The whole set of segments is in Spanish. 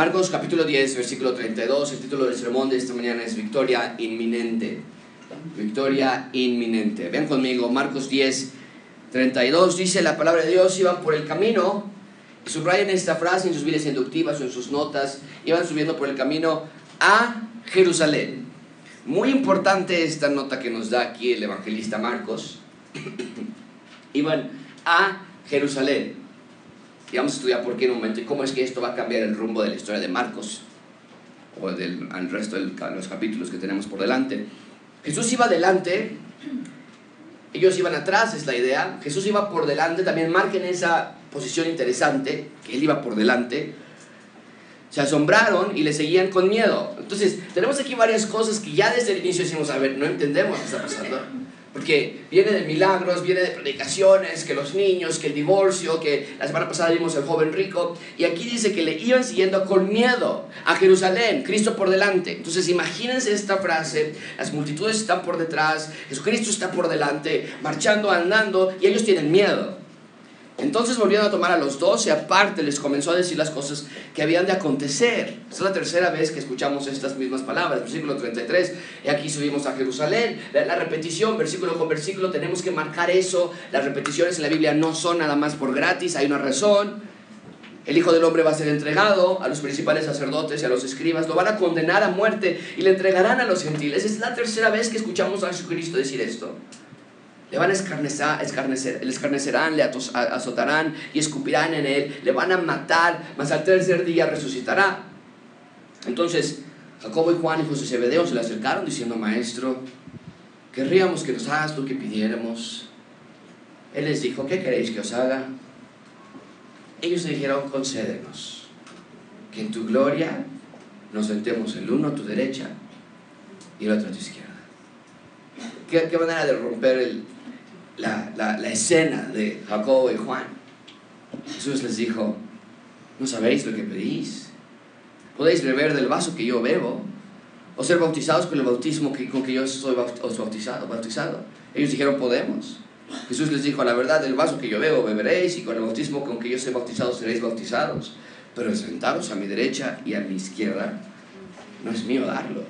Marcos capítulo 10, versículo 32, el título del sermón de esta mañana es Victoria inminente. Victoria inminente. Vean conmigo, Marcos 10, 32 dice la palabra de Dios, iban por el camino, subrayen esta frase en sus vidas inductivas o en sus notas, iban subiendo por el camino a Jerusalén. Muy importante esta nota que nos da aquí el evangelista Marcos. iban a Jerusalén. Y vamos a estudiar por qué en un momento y cómo es que esto va a cambiar el rumbo de la historia de Marcos o del resto de los capítulos que tenemos por delante. Jesús iba adelante, ellos iban atrás, es la idea. Jesús iba por delante, también marquen esa posición interesante, que él iba por delante. Se asombraron y le seguían con miedo. Entonces, tenemos aquí varias cosas que ya desde el inicio decimos, a ver, no entendemos qué está pasando. Porque viene de milagros, viene de predicaciones, que los niños, que el divorcio, que la semana pasada vimos el joven rico. Y aquí dice que le iban siguiendo con miedo a Jerusalén, Cristo por delante. Entonces imagínense esta frase, las multitudes están por detrás, Jesucristo está por delante, marchando, andando, y ellos tienen miedo. Entonces volvieron a tomar a los doce aparte, les comenzó a decir las cosas que habían de acontecer. es la tercera vez que escuchamos estas mismas palabras, versículo 33. Y aquí subimos a Jerusalén. La, repetición, versículo con versículo, tenemos que marcar eso. Las repeticiones en la Biblia no son nada más por gratis, hay una razón. El Hijo del Hombre va a ser entregado a los principales sacerdotes y a los escribas, lo van a condenar a muerte y le entregarán a los gentiles. Es la tercera vez que escuchamos a Jesucristo decir esto. Le van a escarnecer, le escarnecerán, le azotarán y escupirán en él, le van a matar, mas al tercer día resucitará. Entonces, Jacobo y Juan, hijos de Zebedeo, se le acercaron diciendo, Maestro, querríamos que nos hagas lo que pidiéramos. Él les dijo, ¿qué queréis que os haga? Ellos le dijeron, concédenos que en tu gloria nos sentemos el uno a tu derecha y el otro a tu izquierda. ¿Qué, qué manera de romper el, la, la, escena de Jacobo y Juan. Jesús les dijo, no sabéis lo que pedís. Podéis beber del vaso que yo bebo, o ser bautizados con el bautismo que, con que yo soy bautizado, bautizado. Ellos dijeron, podemos. Jesús les dijo, la verdad, del vaso que yo bebo beberéis, y con el bautismo con que yo soy bautizado seréis bautizados. Pero sentaros a mi derecha y a mi izquierda, no es mío darlo,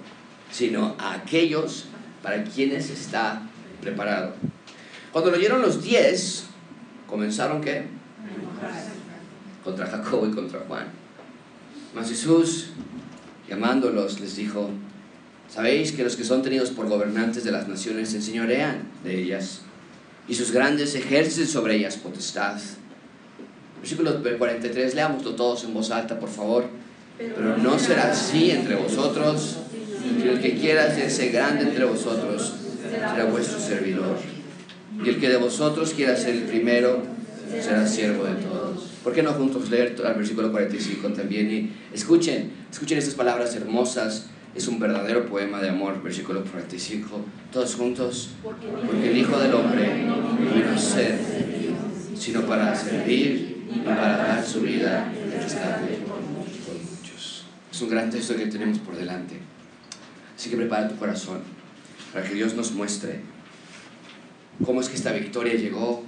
sino a aquellos para quienes está preparado. Cuando lo oyeron los diez, comenzaron qué? Contra Jacobo y contra Juan. Mas Jesús, llamándolos, les dijo, sabéis que los que son tenidos por gobernantes de las naciones se enseñorean de ellas, y sus grandes ejercen sobre ellas potestad. Versículo 43, leámoslo todos en voz alta, por favor. Pero no será así entre vosotros, y el que quiera ser grande entre vosotros será vuestro servidor. Y el que de vosotros quiera ser el primero será siervo de todos. ¿Por qué no juntos leer el versículo 45 también? Y escuchen, escuchen estas palabras hermosas. Es un verdadero poema de amor, versículo 45. Todos juntos. Porque el Hijo del Hombre no vino a ser, sino para servir y para dar su vida en rescate por muchos. Es un gran texto que tenemos por delante. Así que prepara tu corazón para que Dios nos muestre cómo es que esta victoria llegó,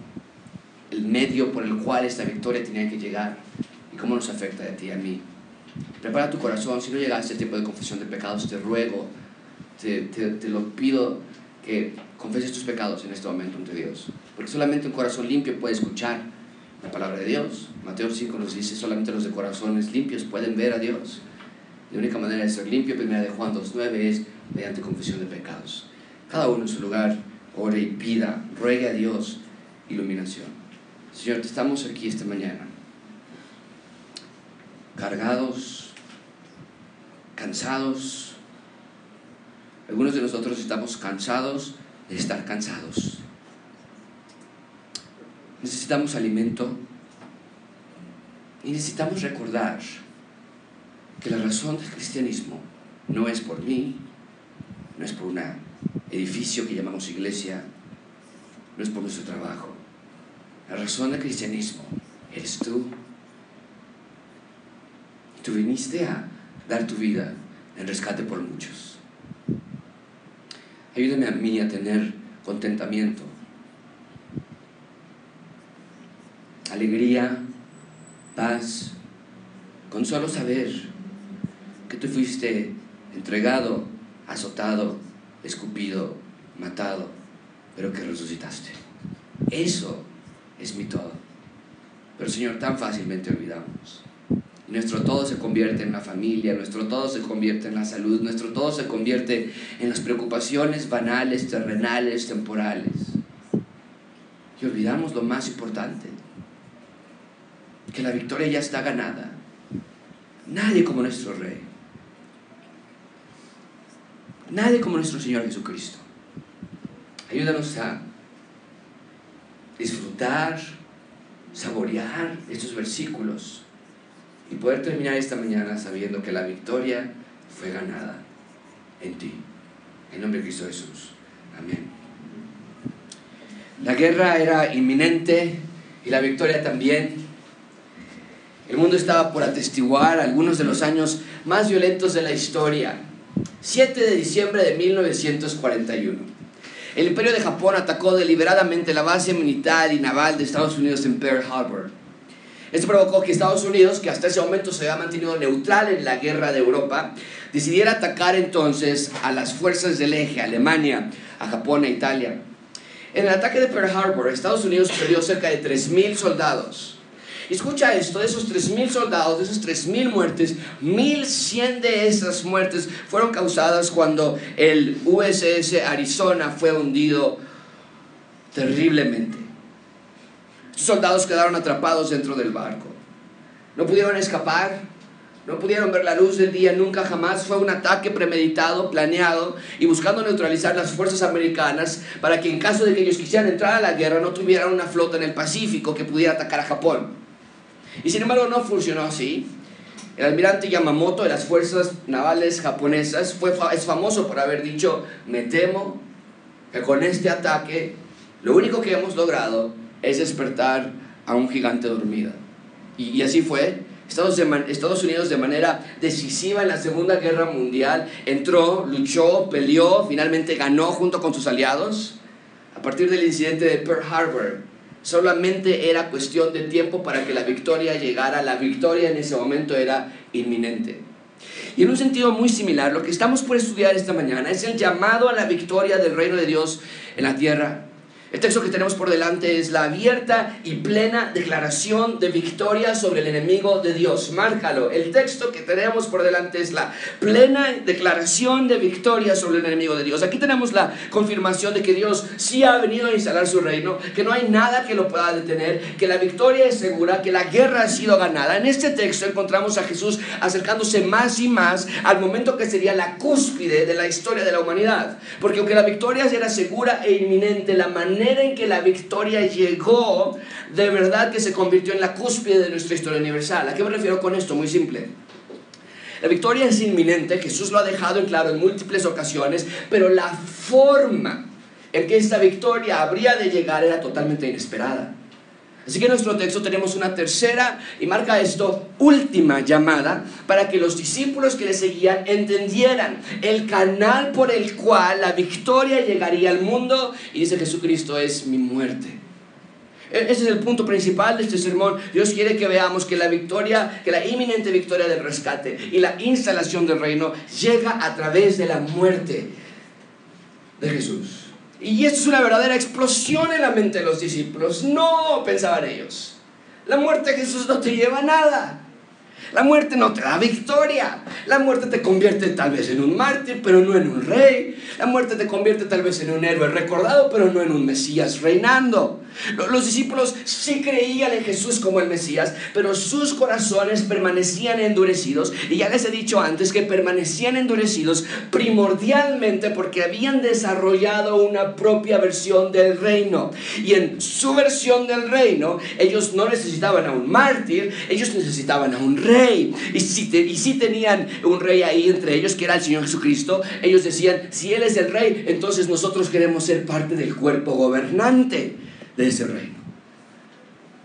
el medio por el cual esta victoria tenía que llegar y cómo nos afecta a ti y a mí. Prepara tu corazón, si no llegaste al tiempo de confesión de pecados, te ruego, te, te, lo pido que confeses tus pecados en este momento ante Dios. Porque solamente un corazón limpio puede escuchar la palabra de Dios. Mateo 5 nos dice, solamente los de corazones limpios pueden ver a Dios. La única manera de ser limpio, primera de Juan 2.9, es mediante confesión de pecados. Cada uno en su lugar ore y pida, ruegue a Dios iluminación. Señor, estamos aquí esta mañana, cargados, cansados. Algunos de nosotros estamos cansados de estar cansados. Necesitamos alimento y necesitamos recordar que la razón del cristianismo no es por mí, no es por una edificio que llamamos iglesia no es por nuestro trabajo. La razón del cristianismo eres tú. Tú viniste a dar tu vida en rescate por muchos. Ayúdame a mí a tener contentamiento, alegría, paz, con solo saber que tú fuiste entregado, azotado, escupido, matado, pero que resucitaste. Eso es mi todo. Pero Señor, tan fácilmente olvidamos. Nuestro todo se convierte en la familia, nuestro todo se convierte en la salud, nuestro todo se convierte en las preocupaciones banales, terrenales, temporales. Y olvidamos lo más importante, que la victoria ya está ganada. Nadie como nuestro Rey. Nadie como nuestro Señor Jesucristo. Ayúdanos a disfrutar, saborear estos versículos y poder terminar esta mañana sabiendo que la victoria fue ganada en ti. En nombre de Cristo Jesús. Amén. La guerra era inminente y la victoria también. El mundo estaba por atestiguar algunos de los años más violentos de la historia. 7 de diciembre de 1941. El imperio de Japón atacó deliberadamente la base militar y naval de Estados Unidos en Pearl Harbor. Esto provocó que Estados Unidos, que hasta ese momento se había mantenido neutral en la guerra de Europa, decidiera atacar entonces a las fuerzas del eje, Alemania, a Japón e Italia. En el ataque de Pearl Harbor, Estados Unidos perdió cerca de 3.000 soldados escucha esto, de esos 3.000 soldados, de esas 3.000 muertes, 1.100 de esas muertes fueron causadas cuando el USS Arizona fue hundido terriblemente. Estos soldados quedaron atrapados dentro del barco. No pudieron escapar, no pudieron ver la luz del día nunca jamás. Fue un ataque premeditado, planeado y buscando neutralizar las fuerzas americanas para que en caso de que ellos quisieran entrar a la guerra no tuvieran una flota en el Pacífico que pudiera atacar a Japón. Y sin embargo no funcionó así. El almirante Yamamoto de las fuerzas navales japonesas fue, es famoso por haber dicho, me temo que con este ataque lo único que hemos logrado es despertar a un gigante dormido. Y, así fue. Estados, Estados Unidos de manera decisiva en la Segunda Guerra Mundial entró, luchó, peleó, finalmente ganó junto con sus aliados. A partir del incidente de Pearl Harbor, Solamente era cuestión de tiempo para que la victoria llegara. La victoria en ese momento era inminente. Y en un sentido muy similar, lo que estamos por estudiar esta mañana es el llamado a la victoria del reino de Dios en la tierra. El texto que tenemos por delante es la abierta y plena declaración de victoria sobre el enemigo de Dios. Márcalo. El texto que tenemos por delante es la plena declaración de victoria sobre el enemigo de Dios. Aquí tenemos la confirmación de que Dios sí ha venido a instalar su reino, que no hay nada que lo pueda detener, que la victoria es segura, que la guerra ha sido ganada. En este texto encontramos a Jesús acercándose más y más al momento que sería la cúspide de la historia de la humanidad. Porque aunque la victoria era segura e inminente, la manera en que la victoria llegó, de verdad que se convirtió en la cúspide de nuestra historia universal. ¿A qué me refiero con esto? Muy simple. La victoria es inminente, Jesús lo ha dejado en claro en múltiples ocasiones, pero la forma en que esta victoria habría de llegar era totalmente inesperada. Así que en nuestro texto tenemos una tercera, y marca esto, última llamada para que los discípulos que le seguían entendieran el canal por el cual la victoria llegaría al mundo. Y dice Jesucristo es mi muerte. E-, ese es el punto principal de este sermón. Dios quiere que veamos que la victoria, que la inminente victoria del rescate y la instalación del reino llega a través de la muerte de Jesús. Y esto es una verdadera explosión en la mente de los discípulos. No, pensaban ellos. La muerte de Jesús no te lleva a nada. La muerte no te da victoria. La muerte te convierte tal vez en un mártir, pero no en un rey. La muerte te convierte tal vez en un héroe recordado, pero no en un Mesías reinando. Los discípulos sí creían en Jesús como el Mesías, pero sus corazones permanecían endurecidos. Y ya les he dicho antes que permanecían endurecidos primordialmente porque habían desarrollado una propia versión del reino. Y en su versión del reino, ellos no necesitaban a un mártir, ellos necesitaban a un rey. Y si, tenían un rey ahí entre ellos, que era el Señor Jesucristo, ellos decían, si Él es el rey, entonces nosotros queremos ser parte del cuerpo gobernante de ese reino.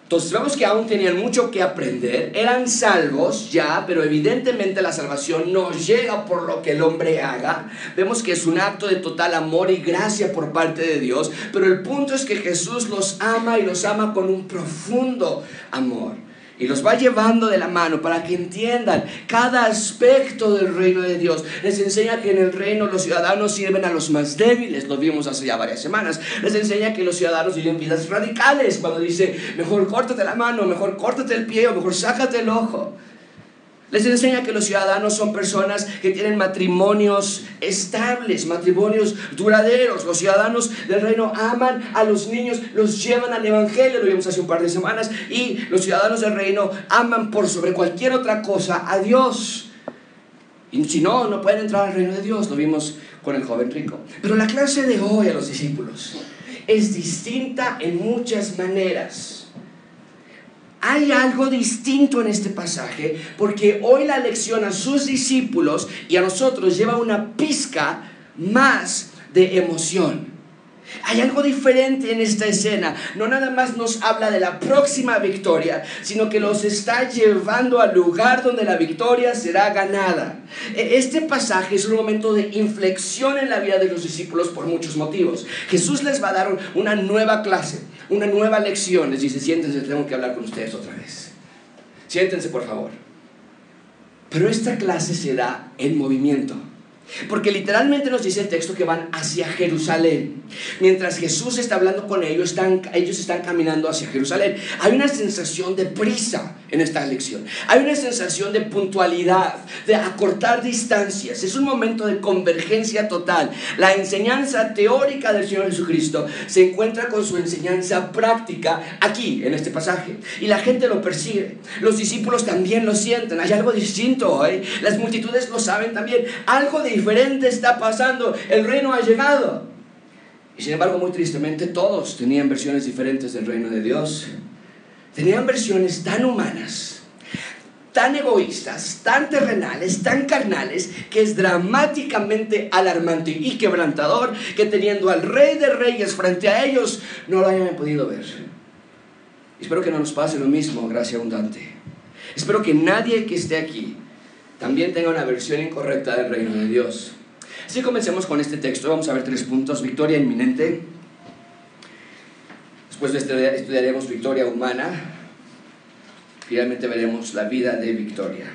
Entonces vemos que aún tenían mucho que aprender, eran salvos ya, pero evidentemente la salvación no llega por lo que el hombre haga. Vemos que es un acto de total amor y gracia por parte de Dios, pero el punto es que Jesús los ama y los ama con un profundo amor. Y los va llevando de la mano para que entiendan cada aspecto del reino de Dios. Les enseña que en el reino los ciudadanos sirven a los más débiles, lo vimos hace ya varias semanas. Les enseña que los ciudadanos viven vidas radicales, cuando dice, mejor córtate la mano, mejor córtate el pie o mejor sácate el ojo. Les enseña que los ciudadanos son personas que tienen matrimonios estables, matrimonios duraderos. Los ciudadanos del reino aman a los niños, los llevan al Evangelio, lo vimos hace un par de semanas, y los ciudadanos del reino aman por sobre cualquier otra cosa a Dios. Y si no, no pueden entrar al reino de Dios, lo vimos con el joven rico. Pero la clase de hoy a los discípulos es distinta en muchas maneras hay algo distinto en este pasaje porque hoy la lección a sus discípulos y a nosotros lleva una pizca más de emoción. Hay algo diferente en esta escena. No nada más nos habla de la próxima victoria, sino que los está llevando al lugar donde la victoria será ganada. E, este pasaje es un momento de inflexión en la vida de los discípulos por muchos motivos. Jesús les va a dar una nueva clase, una nueva lección. Les dice, siéntense, tengo que hablar con ustedes otra vez. Siéntense, por favor. Pero esta clase se da en movimiento. Porque literalmente nos dice el texto que van hacia Jerusalén. Mientras Jesús está hablando con ellos, están, ellos están caminando hacia Jerusalén. Hay una sensación de prisa en esta lección. Hay una sensación de puntualidad, de acortar distancias. Es un momento de convergencia total. La enseñanza teórica del Señor Jesucristo se encuentra con su enseñanza práctica aquí, en este pasaje. Y la gente lo percibe. Los discípulos también lo sienten. Hay algo distinto hoy. Las multitudes lo saben también. Algo diferente está pasando. El reino ha llegado. Y sin embargo, muy tristemente, todos tenían versiones diferentes del reino de Dios. Tenían versiones tan humanas, tan egoístas, tan terrenales, tan carnales, que es dramáticamente alarmante y quebrantador que teniendo al rey de reyes frente a ellos, no lo hayan podido ver. Espero que no nos pase lo mismo, gracia abundante. Espero que nadie que esté aquí también tenga una versión incorrecta del reino de Dios. Así comencemos con este texto. Vamos a ver tres puntos. Victoria inminente. Después de estudiaremos victoria humana. Finalmente veremos la vida de Victoria.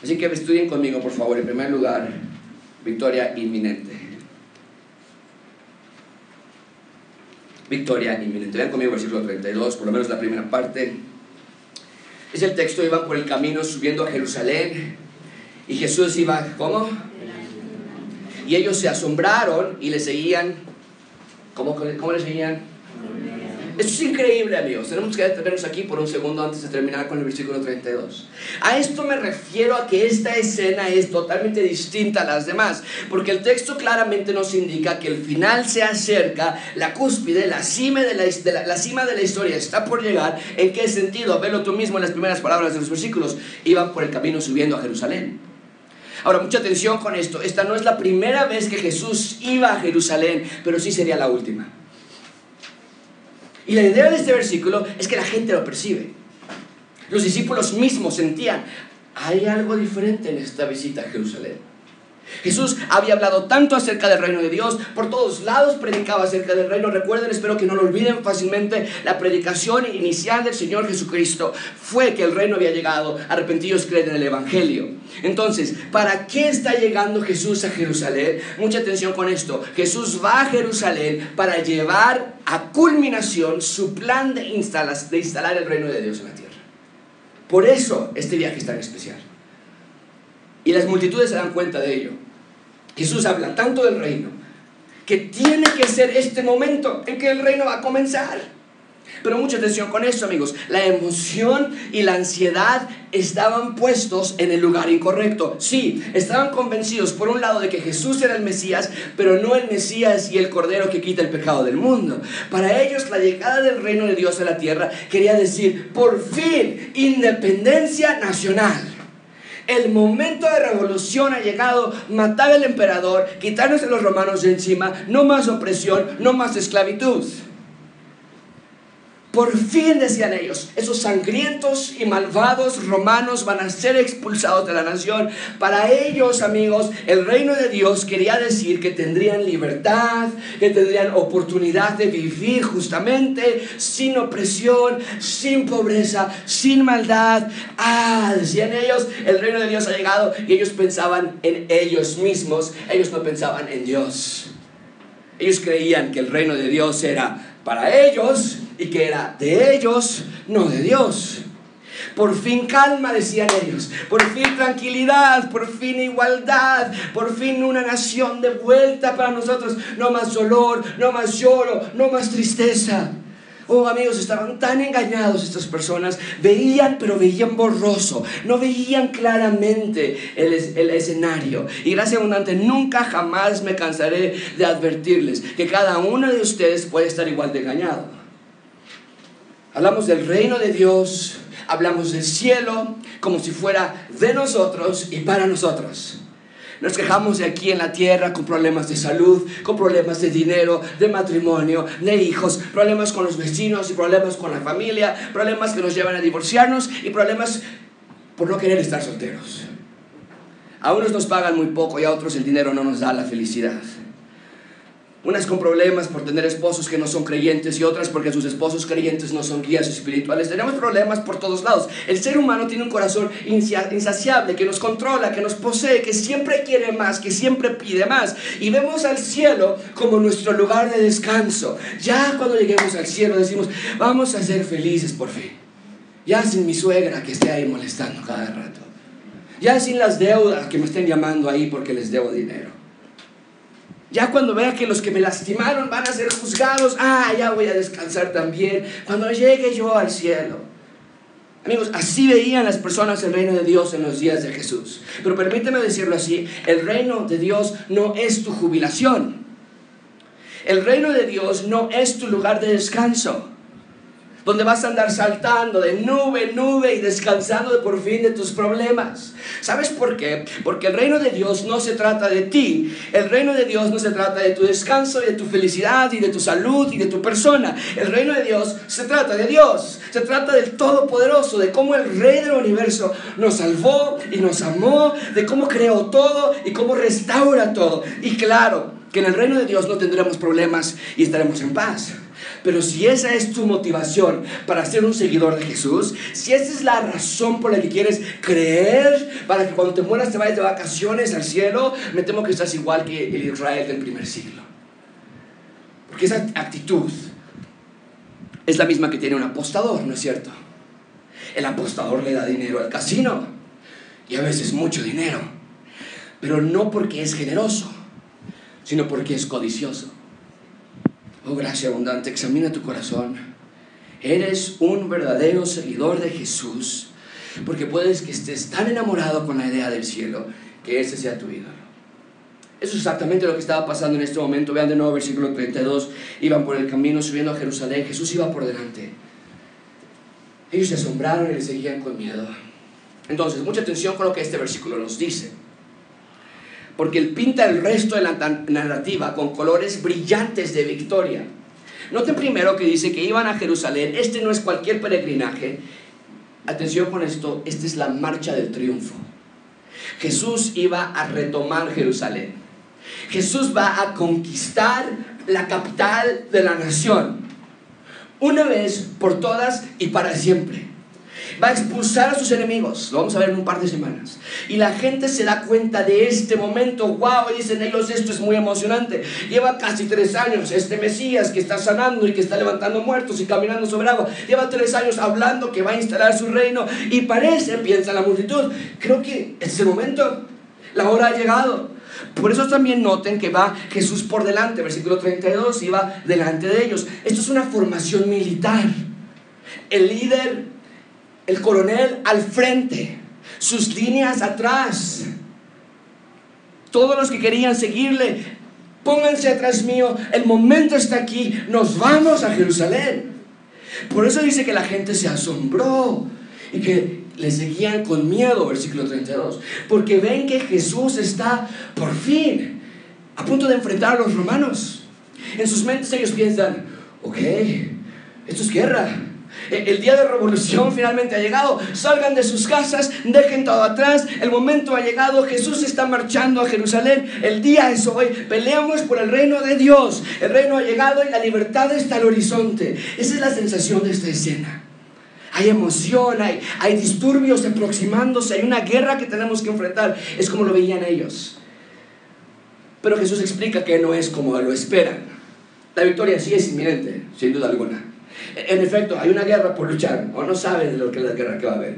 Así que estudien conmigo, por favor. En primer lugar, victoria inminente. Victoria inminente. Vean conmigo el versículo 32, por lo menos la primera parte. Es el texto, iban por el camino subiendo a Jerusalén y Jesús iba, ¿cómo? Y ellos se asombraron y le seguían, ¿cómo, cómo le seguían? Esto es increíble, amigos. Tenemos que detenernos aquí por un segundo antes de terminar con el versículo 32. A esto me refiero a que esta escena es totalmente distinta a las demás, porque el texto claramente nos indica que el final se acerca, la cúspide, la cima de la, la, cima de la historia está por llegar. ¿En qué sentido? Velo tú mismo en las primeras palabras de los versículos. Iban por el camino subiendo a Jerusalén. Ahora, mucha atención con esto. Esta no es la primera vez que Jesús iba a Jerusalén, pero sí sería la última. Y la idea de este versículo es que la gente lo percibe. Los discípulos mismos sentían, hay algo diferente en esta visita a Jerusalén. Jesús había hablado tanto acerca del reino de Dios, por todos lados predicaba acerca del reino. Recuerden, espero que no lo olviden fácilmente, la predicación inicial del Señor Jesucristo fue que el reino había llegado, arrepentidos creen en el Evangelio. Entonces, ¿para qué está llegando Jesús a Jerusalén? Mucha atención con esto. Jesús va a Jerusalén para llevar a culminación su plan de, de instalar el reino de Dios en la tierra. Por eso este viaje es tan especial. Y las multitudes se dan cuenta de ello. Jesús habla tanto del reino que tiene que ser este momento en que el reino va a comenzar. Pero mucha atención con eso, amigos. La emoción y la ansiedad estaban puestos en el lugar incorrecto. Sí, estaban convencidos por un lado de que Jesús era el Mesías, pero no el Mesías y el Cordero que quita el pecado del mundo. Para ellos la llegada del reino de Dios a la tierra quería decir, por fin, independencia nacional. El momento de revolución ha llegado, matar al emperador, quitarnos a los romanos de encima, no más opresión, no más esclavitud. Por fin, decían ellos, esos sangrientos y malvados romanos van a ser expulsados de la nación. Para ellos, amigos, el reino de Dios quería decir que tendrían libertad, que tendrían oportunidad de vivir justamente, sin opresión, sin pobreza, sin maldad. Ah, decían ellos, el reino de Dios ha llegado y ellos pensaban en ellos mismos, ellos no pensaban en Dios. Ellos creían que el reino de Dios era para ellos y que era de ellos, no de Dios. Por fin calma, decían ellos. Por fin tranquilidad, por fin igualdad, por fin una nación de vuelta para nosotros. No más dolor, no más lloro, no más tristeza. Oh amigos, estaban tan engañados estas personas, veían pero veían borroso, no veían claramente el, el escenario. Y gracias abundante, nunca jamás me cansaré de advertirles que cada uno de ustedes puede estar igual de engañado. Hablamos del reino de Dios, hablamos del cielo como si fuera de nosotros y para nosotros. Nos quejamos de aquí en la tierra con problemas de salud, con problemas de dinero, de matrimonio, de hijos, problemas con los vecinos y problemas con la familia, problemas que nos llevan a divorciarnos y problemas por no querer estar solteros. A unos nos pagan muy poco y a otros el dinero no nos da la felicidad. Unas con problemas por tener esposos que no son creyentes y otras porque sus esposos creyentes no son guías espirituales. Tenemos problemas por todos lados. El ser humano tiene un corazón insaciable que nos controla, que nos posee, que siempre quiere más, que siempre pide más. Y vemos al cielo como nuestro lugar de descanso. Ya cuando lleguemos al cielo decimos, vamos a ser felices por fin. Ya sin mi suegra que esté ahí molestando cada rato. Ya sin las deudas que me estén llamando ahí porque les debo dinero. Ya cuando vea que los que me lastimaron van a ser juzgados, ah, ya voy a descansar también. Cuando llegue yo al cielo. Amigos, así veían las personas el reino de Dios en los días de Jesús. Pero permíteme decirlo así, el reino de Dios no es tu jubilación. El reino de Dios no es tu lugar de descanso donde vas a andar saltando de nube en nube y descansando de por fin de tus problemas. ¿Sabes por qué? Porque el reino de Dios no se trata de ti, el reino de Dios no se trata de tu descanso y de tu felicidad y de tu salud y de tu persona. El reino de Dios se trata de Dios, se trata del Todopoderoso, de cómo el Rey del universo nos salvó y nos amó, de cómo creó todo y cómo restaura todo. Y claro, que en el reino de Dios no tendremos problemas y estaremos en paz. Pero si esa es tu motivación para ser un seguidor de Jesús, si esa es la razón por la que quieres creer, para que cuando te mueras te vayas de vacaciones al cielo, me temo que estás igual que el Israel del primer siglo. Porque esa actitud es la misma que tiene un apostador, ¿no es cierto? El apostador le da dinero al casino y a veces mucho dinero, pero no porque es generoso, sino porque es codicioso. Oh, gracia abundante, examina tu corazón. Eres un verdadero seguidor de Jesús, porque puedes que estés tan enamorado con la idea del cielo que ese sea tu ídolo. Eso es exactamente lo que estaba pasando en este momento. Vean de nuevo versículo 32. Iban por el camino subiendo a Jerusalén. Jesús iba por delante. Ellos se asombraron y le seguían con miedo. Entonces, mucha atención con lo que este versículo nos dice porque él pinta el resto de la narrativa con colores brillantes de victoria. Noten primero que dice que iban a Jerusalén, este no es cualquier peregrinaje, atención con esto, esta es la marcha del triunfo. Jesús iba a retomar Jerusalén. Jesús va a conquistar la capital de la nación, una vez por todas y para siempre va a expulsar a sus enemigos. Lo vamos a ver en un par de semanas. Y la gente se da cuenta de este momento. ¡Wow! Dicen ellos, esto es muy emocionante. Lleva casi tres años este Mesías que está sanando y que está levantando muertos y caminando sobre agua. Lleva tres años hablando que va a instalar su reino. Y parece, piensa la multitud, creo que es el momento. La hora ha llegado. Por eso también noten que va Jesús por delante, versículo 32, y va delante de ellos. Esto es una formación militar. El líder el coronel al frente, sus líneas atrás. Todos los que querían seguirle, pónganse atrás mío, el momento está aquí, nos vamos a Jerusalén. Por eso dice que la gente se asombró y que le seguían con miedo, versículo 32, porque ven que Jesús está por fin a punto de enfrentar a los romanos. En sus mentes ellos piensan, ok, Esto es guerra. El día de revolución finalmente ha llegado. Salgan de sus casas, dejen todo atrás. El momento ha llegado. Jesús está marchando a Jerusalén. El día es hoy. Peleamos por el reino de Dios. El reino ha llegado y la libertad está al horizonte. Esa es la sensación de esta escena. Hay emoción, hay, hay disturbios aproximándose, hay una guerra que tenemos que enfrentar. Es como lo veían ellos. Pero Jesús explica que no es como lo esperan. La victoria sí es inminente, sin duda alguna. En efecto, hay una guerra por luchar, o no saben lo que es la guerra que va a haber.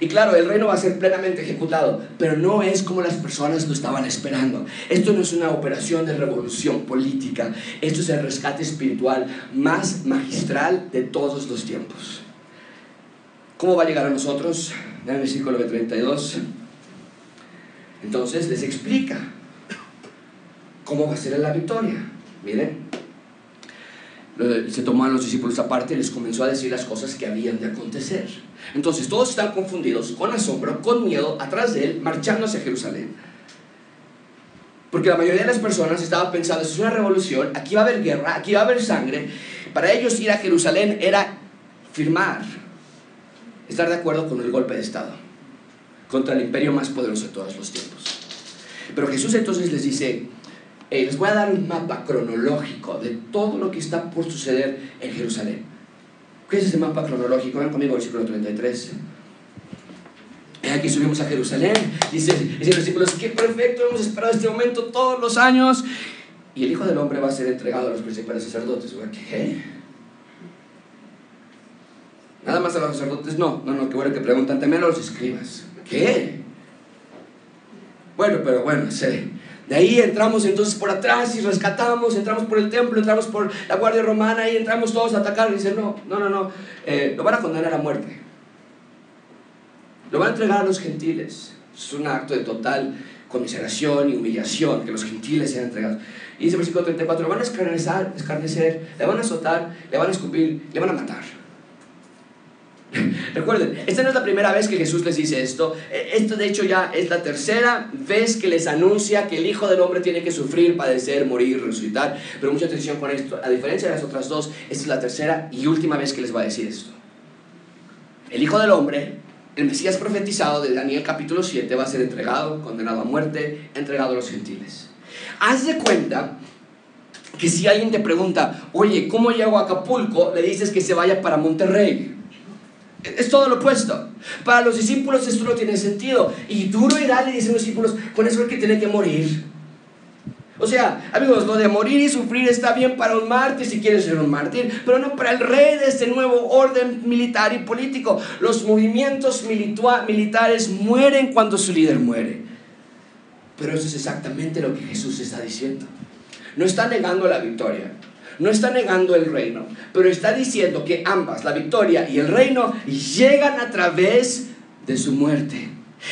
Y claro, el reino va a ser plenamente ejecutado, pero no es como las personas lo estaban esperando. Esto no es una operación de revolución política, esto es el rescate espiritual más magistral de todos los tiempos. ¿Cómo va a llegar a nosotros? En el versículo 32. Entonces les explica cómo va a ser la victoria. Miren, se a los discípulos aparte y les comenzó a decir las cosas que habían de acontecer. Entonces todos están confundidos, con asombro, con miedo, atrás de él, marchando hacia Jerusalén. Porque la mayoría de las personas estaban pensando, es una revolución, aquí va a haber guerra, aquí va a haber sangre. Para ellos ir a Jerusalén era firmar, estar de acuerdo con el golpe de Estado, contra el imperio más poderoso de todos los tiempos. Pero Jesús entonces les dice, eh, les voy a dar un mapa cronológico de todo lo que está por suceder en Jerusalén. ¿Qué es ese mapa cronológico? Ven conmigo, versículo 33. Aquí subimos a Jerusalén. Dice, dice el versículo, qué perfecto, hemos esperado este momento todos los años. Y el Hijo del Hombre va a ser entregado a los principales sacerdotes. ¿Qué? Nada más a los sacerdotes, no, no, no, qué bueno que preguntan, también a los escribas. ¿Qué? Bueno, pero bueno, sé. De ahí entramos entonces por atrás y rescatamos, entramos por el templo, entramos por la guardia romana y entramos todos a atacar. Y dicen, no, no, no, no, eh, lo van a condenar a muerte. Lo van a entregar a los gentiles. Es un acto de total conmiseración y humillación que los gentiles sean entregados. Y dice el versículo 34, lo van a escarnecer, escarnecer, le van a azotar, le van a escupir, le van a matar. Recuerden, esta no es la primera vez que Jesús les dice esto. E, esto de hecho ya es la tercera vez que les anuncia que el Hijo del Hombre tiene que sufrir, padecer, morir, resucitar. Pero mucha atención con esto. A diferencia de las otras dos, esta es la tercera y última vez que les va a decir esto. El Hijo del Hombre, el Mesías profetizado de Daniel capítulo 7, va a ser entregado, condenado a muerte, entregado a los gentiles. Haz de cuenta que si alguien te pregunta, oye, ¿cómo llego a Acapulco? Le dices que se vaya para Monterrey. Es todo lo opuesto. Para los discípulos esto no tiene sentido. Y duro y dale, dicen los discípulos, con eso es que tiene que morir. O sea, amigos, lo de morir y sufrir está bien para un mártir si quieres ser un mártir, pero no para el rey de este nuevo orden militar y político. Los movimientos militares mueren cuando su líder muere. Pero eso es exactamente lo que Jesús está diciendo. No está negando la victoria, no está negando el reino, pero está diciendo que ambas, la victoria y el reino, llegan a través de su muerte.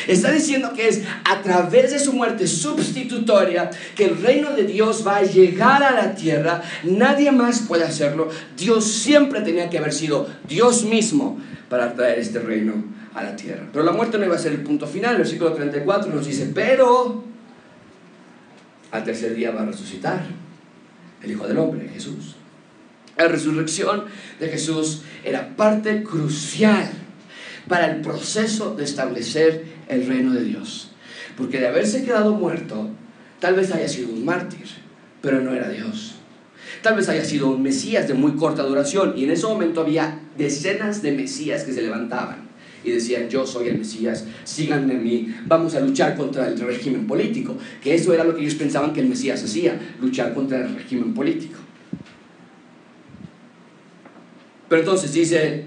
Está diciendo que es a través de su muerte sustitutoria que el reino de Dios va a llegar a la tierra. Nadie más puede hacerlo. Dios siempre tenía que haber sido Dios mismo para traer este reino a la tierra. Pero la muerte no iba a ser el punto final. El versículo 34 nos dice, pero al tercer día va a resucitar el Hijo del Hombre, Jesús. La resurrección de Jesús era parte crucial para el proceso de establecer el reino de Dios. Porque de haberse quedado muerto, tal vez haya sido un mártir, pero no era Dios. Tal vez haya sido un Mesías de muy corta duración y en ese momento había decenas de Mesías que se levantaban y decían, yo soy el Mesías, síganme a mí, vamos a luchar contra el régimen político, que eso era lo que ellos pensaban que el Mesías hacía, luchar contra el régimen político. Pero entonces dice,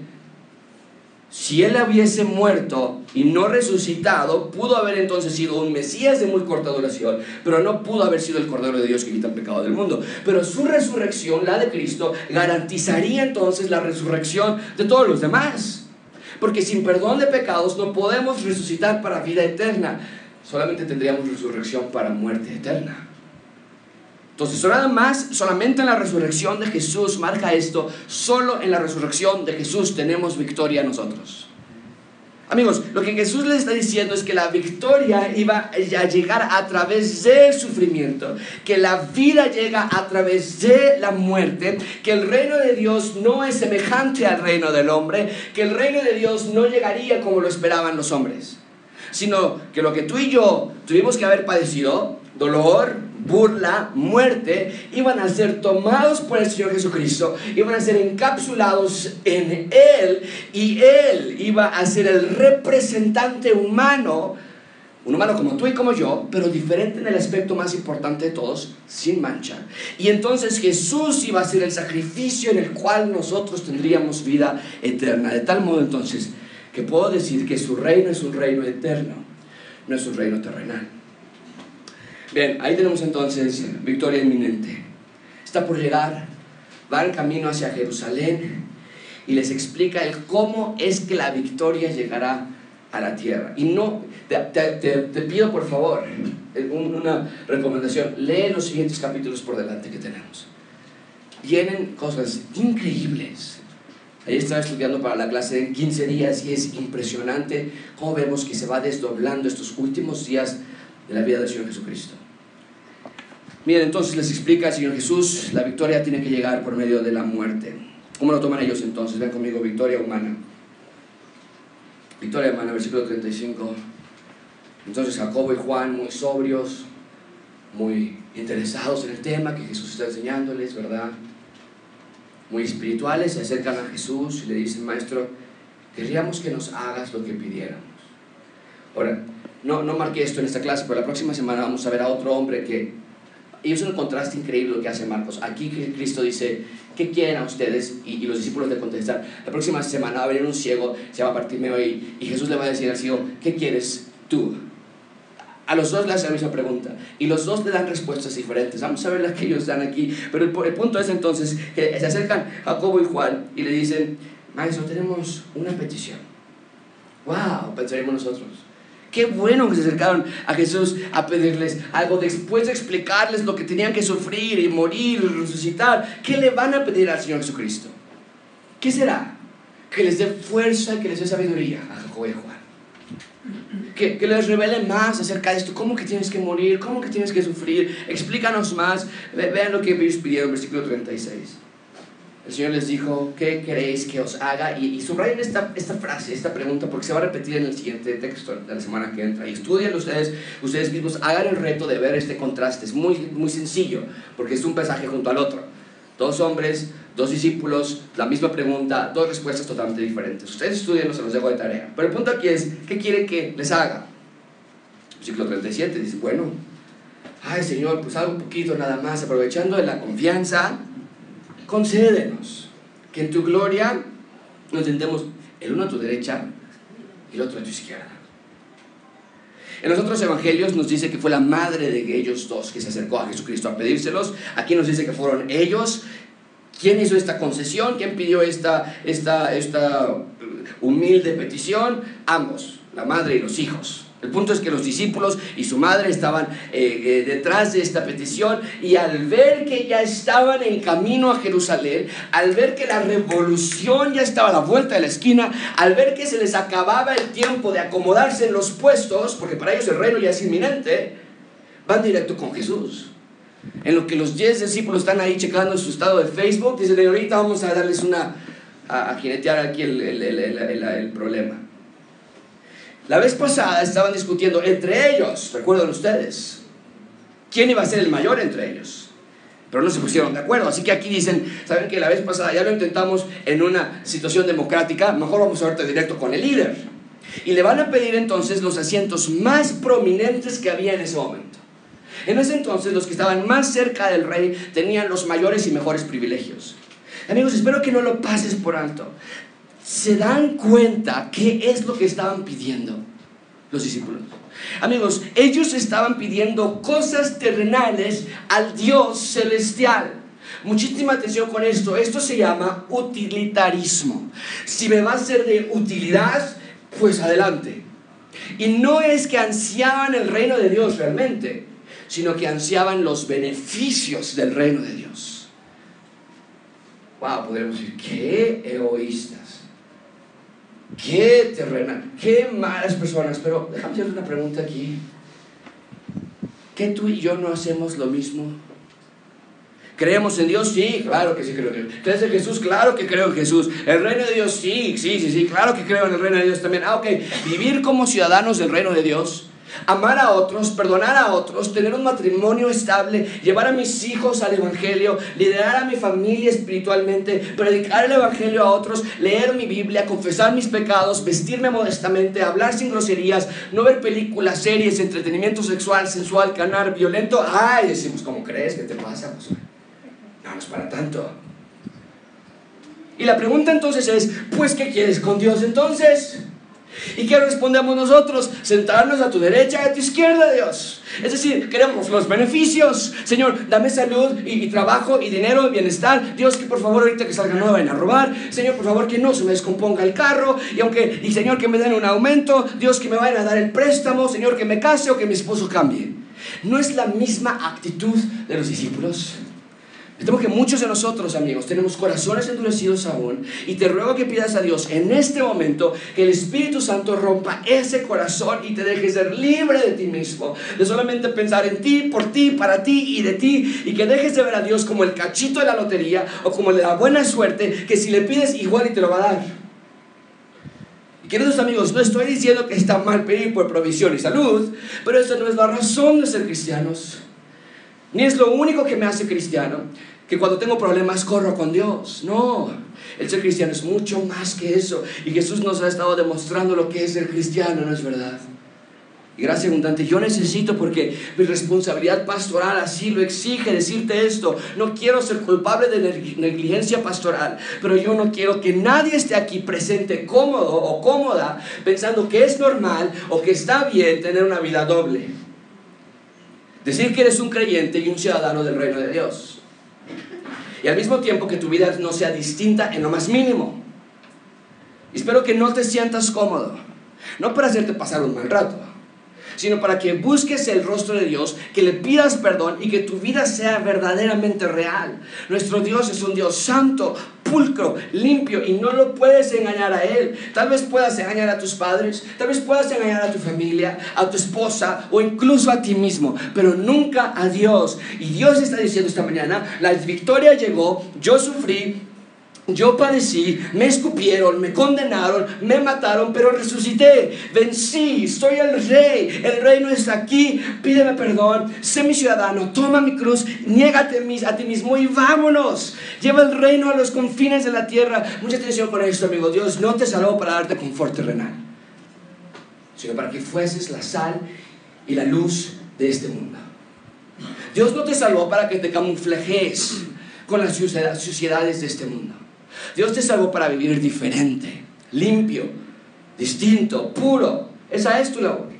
si él hubiese muerto y no resucitado, pudo haber entonces sido un Mesías de muy corta duración, pero no pudo haber sido el Cordero de Dios que quita el pecado del mundo. Pero su resurrección, la de Cristo, garantizaría entonces la resurrección de todos los demás. Porque sin perdón de pecados no podemos resucitar para vida eterna. Solamente tendríamos resurrección para muerte eterna. Entonces, nada más, solamente en la resurrección de Jesús marca esto, solo en la resurrección de Jesús tenemos victoria nosotros. Amigos, lo que Jesús les está diciendo es que la victoria iba a llegar a través del sufrimiento, que la vida llega a través de la muerte, que el reino de Dios no es semejante al reino del hombre, que el reino de Dios no llegaría como lo esperaban los hombres, sino que lo que tú y yo tuvimos que haber padecido, dolor, burla, muerte, iban a ser tomados por el Señor Jesucristo, iban a ser encapsulados en Él y Él iba a ser el representante humano, un humano como tú y como yo, pero diferente en el aspecto más importante de todos, sin mancha. Y entonces Jesús iba a ser el sacrificio en el cual nosotros tendríamos vida eterna. De tal modo entonces que puedo decir que su reino es un reino eterno, no es un reino terrenal. Bien, ahí tenemos entonces victoria inminente. Está por llegar, va en camino hacia Jerusalén y les explica el cómo es que la victoria llegará a la tierra. Y no, te, te pido por favor una recomendación, lee los siguientes capítulos por delante que tenemos. Vienen cosas increíbles. Ahí estaba estudiando para la clase en 15 días y es impresionante cómo vemos que se va desdoblando estos últimos días de la vida del Señor Jesucristo. Miren, entonces les explica el Señor Jesús, la victoria tiene que llegar por medio de la muerte. ¿Cómo lo toman ellos entonces? Ven conmigo, victoria humana. Victoria humana, versículo 35. Entonces Jacobo y Juan, muy sobrios, muy interesados en el tema que Jesús está enseñándoles, ¿verdad? Muy espirituales, se acercan a Jesús y le dicen, Maestro, querríamos que nos hagas lo que pidiéramos. Ahora, no, no marqué esto en esta clase, pero la próxima semana vamos a ver a otro hombre que y es un contraste increíble lo que hace Marcos. Aquí Cristo dice, ¿qué quieren a ustedes? Y, los discípulos le contestan, la próxima semana va a venir un ciego, se llama Bartimeo, y, y Jesús le va a decir al ciego, ¿qué quieres tú? A los dos le hace la misma pregunta y los dos le dan respuestas diferentes. Vamos a ver las que ellos dan aquí. Pero el, punto es entonces que se acercan Jacobo y Juan y le dicen, Maestro, tenemos una petición. ¡Wow! Pensaremos nosotros. Qué bueno que se acercaron a Jesús a pedirles algo después de explicarles lo que tenían que sufrir y morir y resucitar. ¿Qué le van a pedir al Señor Jesucristo? ¿Qué será? Que les dé fuerza, que les dé sabiduría a Jacob y Juan. Que, que, les revele más acerca de esto. ¿Cómo que tienes que morir? ¿Cómo que tienes que sufrir? Explícanos más. Vean lo que ellos pidieron, versículo 36. El Señor les dijo, ¿qué queréis que os haga? Y, y subrayen esta, esta frase, esta pregunta, porque se va a repetir en el siguiente texto de la semana que entra. Y estudien ustedes, ustedes mismos, hagan el reto de ver este contraste. Es muy, muy sencillo, porque es un pasaje junto al otro. Dos hombres, dos discípulos, la misma pregunta, dos respuestas totalmente diferentes. Ustedes estudienlo, se los dejo de tarea. Pero el punto aquí es, ¿qué quiere que les haga? Versículo 37 dice, bueno, ay Señor, pues algo poquito nada más, aprovechando de la confianza concédenos que en tu gloria nos sentemos el uno a tu derecha y el otro a tu izquierda. En los otros evangelios nos dice que fue la madre de ellos dos que se acercó a Jesucristo a pedírselos. Aquí nos dice que fueron ellos. ¿Quién hizo esta concesión? ¿Quién pidió esta, esta, esta humilde petición? Ambos, la madre y los hijos. El punto es que los discípulos y su madre estaban eh, eh, detrás de esta petición y al ver que ya estaban en camino a Jerusalén, al ver que la revolución ya estaba a la vuelta de la esquina, al ver que se les acababa el tiempo de acomodarse en los puestos, porque para ellos el reino ya es inminente, van directo con Jesús. En lo que los 10 discípulos están ahí checando su estado de Facebook, dicen, ahorita vamos a darles una, a, a jinetear aquí el, el, el, el problema. La vez pasada estaban discutiendo entre ellos, recuerdan ustedes, quién iba a ser el mayor entre ellos. Pero no se pusieron de acuerdo. Así que aquí dicen, ¿saben que la vez pasada ya lo intentamos en una situación democrática? Mejor vamos a verte directo con el líder. Y le van a pedir entonces los asientos más prominentes que había en ese momento. En ese entonces los que estaban más cerca del rey tenían los mayores y mejores privilegios. Amigos, espero que no lo pases por alto se dan cuenta qué es lo que estaban pidiendo los discípulos. Amigos, ellos estaban pidiendo cosas terrenales al Dios celestial. Muchísima atención con esto. Esto se llama utilitarismo. Si me va a ser de utilidad, pues adelante. Y no es que ansiaban el reino de Dios realmente, sino que ansiaban los beneficios del reino de Dios. Wow, podríamos decir, qué egoístas. qué terrenal, qué malas personas. Pero déjame hacerte una pregunta aquí. ¿Qué tú y yo no hacemos lo mismo? ¿Creemos en Dios? Sí, claro que sí creo en Dios. ¿Crees en Jesús? Claro que creo en Jesús. ¿El reino de Dios? Sí, sí, sí, sí, claro que creo en el reino de Dios también. Ah, ok. Vivir como ciudadanos del reino de Dios amar a otros, perdonar a otros, tener un matrimonio estable, llevar a mis hijos al Evangelio, liderar a mi familia espiritualmente, predicar el Evangelio a otros, leer mi Biblia, confesar mis pecados, vestirme modestamente, hablar sin groserías, no ver películas, series, entretenimiento sexual, sensual, canal, violento. Ay, decimos, ¿cómo crees? ¿Qué te pasa? Pues, no, no es para tanto. Y la pregunta entonces es, pues, ¿qué quieres con Dios entonces? ¿Y qué respondemos nosotros? Sentarnos a tu derecha y a tu izquierda, Dios. Es decir, queremos los beneficios. Señor, dame salud y, trabajo y dinero y bienestar. Dios, que por favor ahorita que salga no me vayan a robar. Señor, por favor que no se me descomponga el carro. Y aunque, y Señor, que me den un aumento. Dios, que me vayan a dar el préstamo. Señor, que me case o que mi esposo cambie. No es la misma actitud de los discípulos. Temo que muchos de nosotros, amigos, tenemos corazones endurecidos aún y te ruego que pidas a Dios en este momento que el Espíritu Santo rompa ese corazón y te dejes ser libre de ti mismo, de solamente pensar en ti, por ti, para ti y de ti y que dejes de ver a Dios como el cachito de la lotería o como la buena suerte que si le pides igual y te lo va a dar. Y queridos amigos, no estoy diciendo que está mal pedir por provisión y salud, pero eso no es la razón de ser cristianos. Ni es lo único que me hace cristiano que cuando tengo problemas corro con Dios. No, el ser cristiano es mucho más que eso. Y Jesús nos ha estado demostrando lo que es ser cristiano, ¿no es verdad? Y gracias abundante, yo necesito porque mi responsabilidad pastoral así lo exige decirte esto. No quiero ser culpable de negligencia pastoral, pero yo no quiero que nadie esté aquí presente cómodo o cómoda pensando que es normal o que está bien tener una vida doble. Decir que eres un creyente y un ciudadano del reino de Dios. Y al mismo tiempo que tu vida no sea distinta en lo más mínimo. Y espero que no te sientas cómodo. No para hacerte pasar un mal rato, sino para que busques el rostro de Dios, que le pidas perdón y que tu vida sea verdaderamente real. Nuestro Dios es un Dios santo, pulcro, limpio y no lo puedes engañar a Él. Tal vez puedas engañar a tus padres, tal vez puedas engañar a tu familia, a tu esposa o incluso a ti mismo, pero nunca a Dios. Y Dios está diciendo esta mañana, la victoria llegó, yo sufrí, yo padecí, me escupieron, me condenaron, me mataron, pero resucité, vencí, soy el rey, el reino está aquí, pídeme perdón, sé mi ciudadano, toma mi cruz, niégate a ti mismo y vámonos. Lleva el reino a los confines de la tierra. Mucha atención con esto, amigo. Dios no te salvó para darte confort terrenal, sino para que fueses la sal y la luz de este mundo. Dios no te salvó para que te camuflejes con las suciedades de este mundo. Dios te salvó para vivir diferente, limpio, distinto, puro. Esa es tu labor.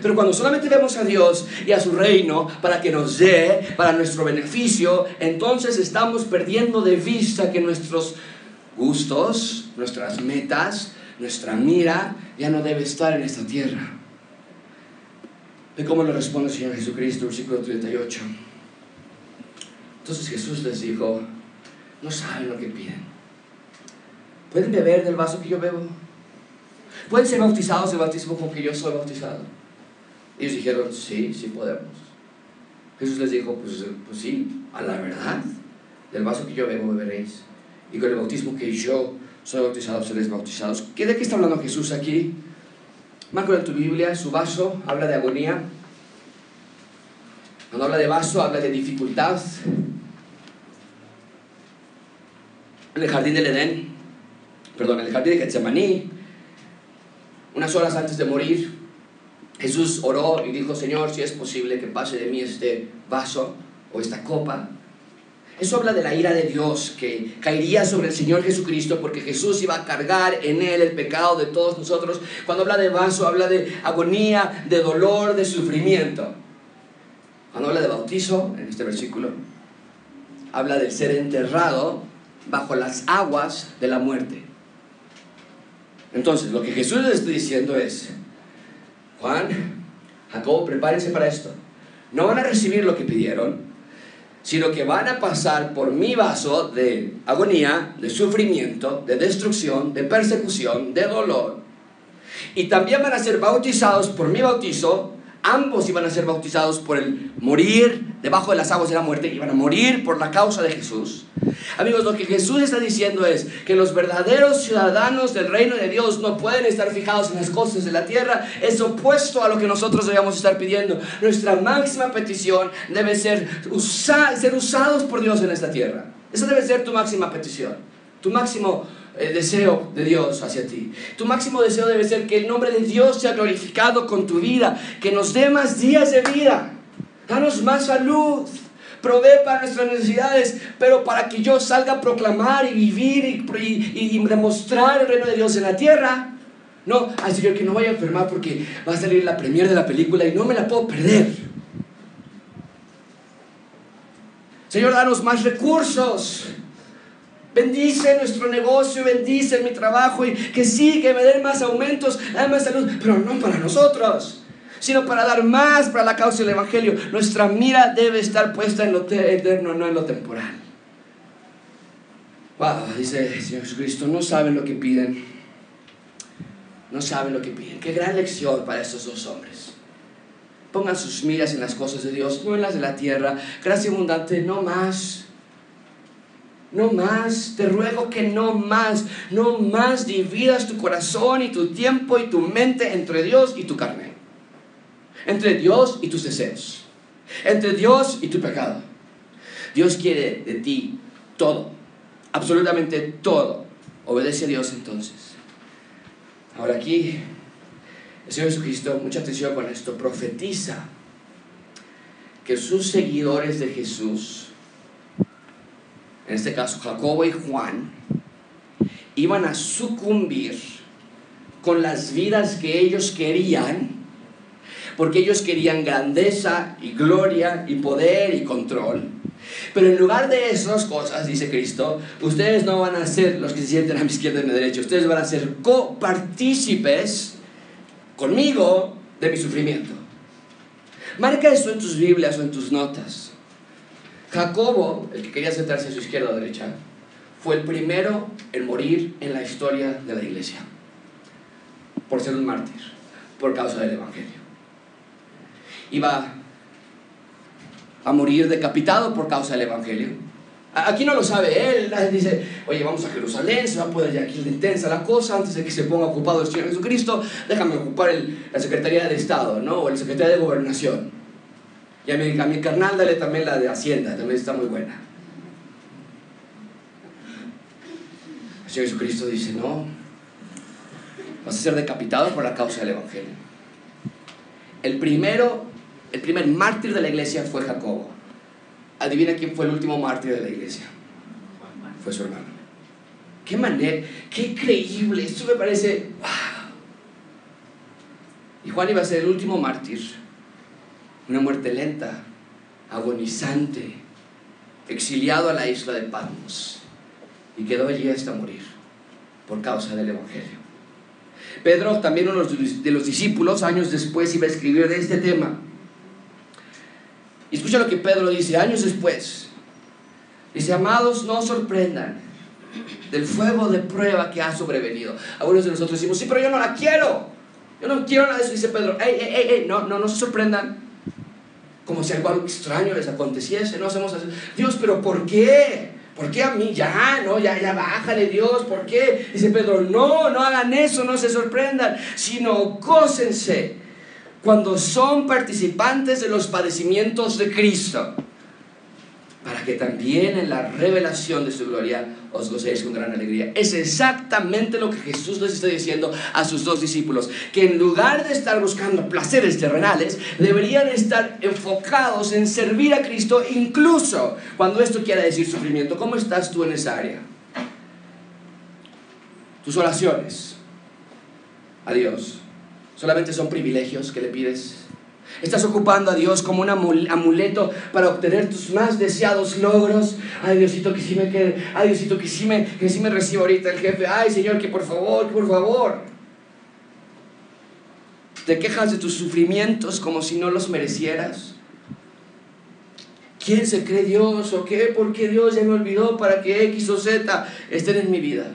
Pero cuando solamente vemos a Dios y a su reino para que nos dé, para nuestro beneficio, entonces estamos perdiendo de vista que nuestros gustos, nuestras metas, nuestra mira ya no debe estar en esta tierra. Cómo le responde el Señor Jesucristo, versículo 38. Entonces Jesús les dijo, no saben lo que piden. ¿Pueden beber del vaso que yo bebo? ¿Pueden ser bautizados del bautismo con que yo soy bautizado? Ellos dijeron, sí, sí podemos. Jesús les dijo, pues, pues sí, a la verdad, del vaso que yo bebo beberéis. Y con el bautismo que yo soy bautizado, seréis bautizados. ¿Qué, ¿De qué está hablando Jesús aquí? Marco en tu Biblia, su vaso habla de agonía. Cuando habla de vaso, habla de dificultad. En el jardín del Edén, perdón, en el jardín de Getsemaní, unas horas antes de morir, Jesús oró y dijo, Señor, si es posible que pase de mí este vaso o esta copa. Eso habla de la ira de Dios que caería sobre el Señor Jesucristo porque Jesús iba a cargar en él el pecado de todos nosotros. Cuando habla de vaso, habla de agonía, de dolor, de sufrimiento. Cuando habla de bautizo, en este versículo, habla del ser enterrado bajo las aguas de la muerte. Entonces, lo que Jesús les está diciendo es, Juan, Jacob, prepárense para esto. No van a recibir lo que pidieron, sino que van a pasar por mi vaso de agonía, de sufrimiento, de destrucción, de persecución, de dolor. Y también van a ser bautizados por mi bautizo Ambos iban a ser bautizados por el morir debajo de las aguas de la muerte, iban a morir por la causa de Jesús. Amigos, lo que Jesús está diciendo es que los verdaderos ciudadanos del reino de Dios no pueden estar fijados en las cosas de la tierra. Es opuesto a lo que nosotros debemos estar pidiendo. Nuestra máxima petición debe ser ser usados por Dios en esta tierra. Esa debe ser tu máxima petición. Tu máximo el deseo de Dios hacia ti. Tu máximo deseo debe ser que el nombre de Dios sea glorificado con tu vida, que nos dé más días de vida, danos más salud, provee para nuestras necesidades, pero para que yo salga a proclamar y vivir y, demostrar el reino de Dios en la tierra. No, al Señor que no vaya a enfermar porque va a salir la premier de la película y no me la puedo perder. Señor, danos más recursos. Bendice nuestro negocio, bendice mi trabajo y que sí, que me den más aumentos, más salud, pero no para nosotros, sino para dar más para la causa del Evangelio. Nuestra mira debe estar puesta en lo eterno, no en lo temporal. Wow, dice el Señor Jesucristo, no saben lo que piden. No saben lo que piden. Qué gran lección para estos dos hombres. Pongan sus miras en las cosas de Dios, no en las de la tierra. Gracia abundante, no más no más, te ruego que no más, no más dividas tu corazón y tu tiempo y tu mente entre Dios y tu carne. Entre Dios y tus deseos. Entre Dios y tu pecado. Dios quiere de ti todo, absolutamente todo. Obedece a Dios entonces. Ahora aquí, el Señor Jesucristo, mucha atención con esto, profetiza que sus seguidores de Jesús en este caso Jacobo y Juan, iban a sucumbir con las vidas que ellos querían, porque ellos querían grandeza y gloria y poder y control. Pero en lugar de esas cosas, dice Cristo, ustedes no van a ser los que se sienten a mi izquierda y a mi derecha, ustedes van a ser copartícipes conmigo de mi sufrimiento. Marca esto en tus Biblias o en tus notas. Jacobo, el que quería sentarse a su izquierda o derecha, fue el primero en morir en la historia de la iglesia, por ser un mártir, por causa del Evangelio. Iba a morir decapitado por causa del Evangelio. Aquí no lo sabe él, dice, oye, vamos a Jerusalén, se va a poder ya aquí intensa la cosa, antes de que se ponga ocupado el Señor Jesucristo, déjame ocupar la Secretaría de Estado, ¿no? O la Secretaría de Gobernación. Y a mi, a mi carnal dale también la de Hacienda, también está muy buena. El Señor Jesucristo dice, no, vas a ser decapitado por la causa del Evangelio. El primero, el primer mártir de la iglesia fue Jacobo. Adivina quién fue el último mártir de la iglesia. Fue su hermano. Qué manera, qué increíble. Esto me parece, wow. Y Juan iba a ser el último mártir una muerte lenta, agonizante, exiliado a la isla de Patmos y quedó allí hasta morir por causa del Evangelio. Pedro, también uno de los discípulos, años después iba a escribir de este tema. Y escucha lo que Pedro dice años después. Dice, amados, no sorprendan del fuego de prueba que ha sobrevenido. Algunos de nosotros decimos, sí, pero yo no la quiero. Yo no quiero nada de eso. Dice Pedro, ey, ey, ey, no, no, no se sorprendan como si algo extraño les aconteciese, no hacemos así. Dios, pero ¿por qué? ¿Por qué a mí? Ya, no, ya, ya, bájale Dios, ¿por qué? Dice Pedro, no, no hagan eso, no se sorprendan, sino gócense cuando son participantes de los padecimientos de Cristo para que también en la revelación de su gloria os gocéis con gran alegría. Es exactamente lo que Jesús les está diciendo a sus dos discípulos, que en lugar de estar buscando placeres terrenales, deberían estar enfocados en servir a Cristo, incluso cuando esto quiera decir sufrimiento. ¿Cómo estás tú en esa área? Tus oraciones a Dios solamente son privilegios que le pides Estás ocupando a Dios como un amuleto para obtener tus más deseados logros. Ay, Diosito, que sí me quede. Ay, Diosito, que sí me, que sí me reciba ahorita el jefe. Ay, Señor, que por favor, por favor. Te quejas de tus sufrimientos como si no los merecieras. ¿Quién se cree Dios o qué? ¿Por qué Dios ya me olvidó para que X o Z estén en mi vida?